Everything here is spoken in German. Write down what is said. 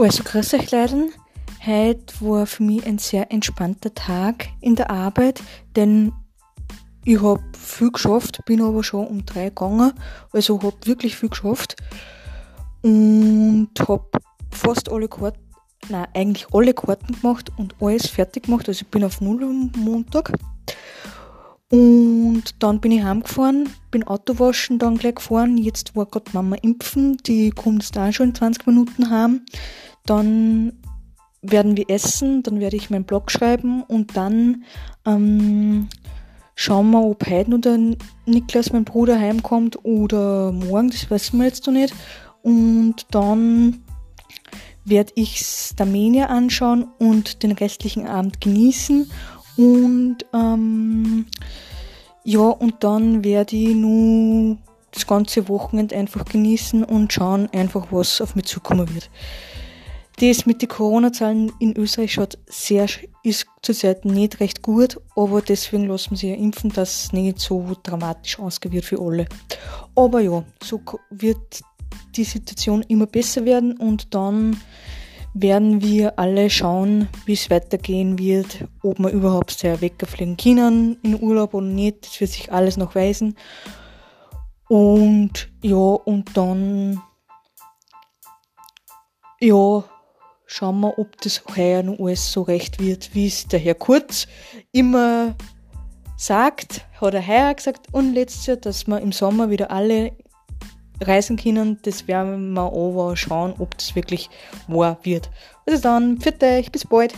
Also, grüß euch Leiden. Heute war für mich ein sehr entspannter Tag in der Arbeit, denn ich habe viel geschafft, bin aber schon um drei gegangen, also habe wirklich viel geschafft und habe fast alle Karten, nein, eigentlich alle Karten gemacht und alles fertig gemacht, also ich bin auf Null am Montag. Und dann bin ich heimgefahren, bin Auto waschen, dann gleich gefahren. Jetzt war gerade Mama impfen, die kommt jetzt auch schon in 20 Minuten heim. Dann werden wir essen, dann werde ich meinen Blog schreiben und dann ähm, schauen wir, ob heute noch der Niklas, mein Bruder, heimkommt oder morgen, das wissen wir jetzt noch nicht. Und dann werde ich Starmania anschauen und den restlichen Abend genießen. Und ähm, ja, und dann werde ich nur das ganze Wochenende einfach genießen und schauen einfach, was auf mich zukommen wird. Das mit den Corona-Zahlen in Österreich schaut sehr, ist zurzeit nicht recht gut, aber deswegen lassen wir sich ja impfen, dass es nicht so dramatisch ausgeht wird für alle. Aber ja, so wird die Situation immer besser werden und dann werden wir alle schauen, wie es weitergehen wird, ob wir überhaupt sehr wegfliegen können in Urlaub oder nicht. Das wird sich alles noch weisen. Und ja, und dann ja, schauen wir, ob das heuer noch alles so recht wird, wie es der Herr Kurz immer sagt, hat er heuer gesagt und letztes Jahr, dass wir im Sommer wieder alle reisen können. Das werden wir aber schauen, ob das wirklich wahr wird. Also dann, für euch, bis bald.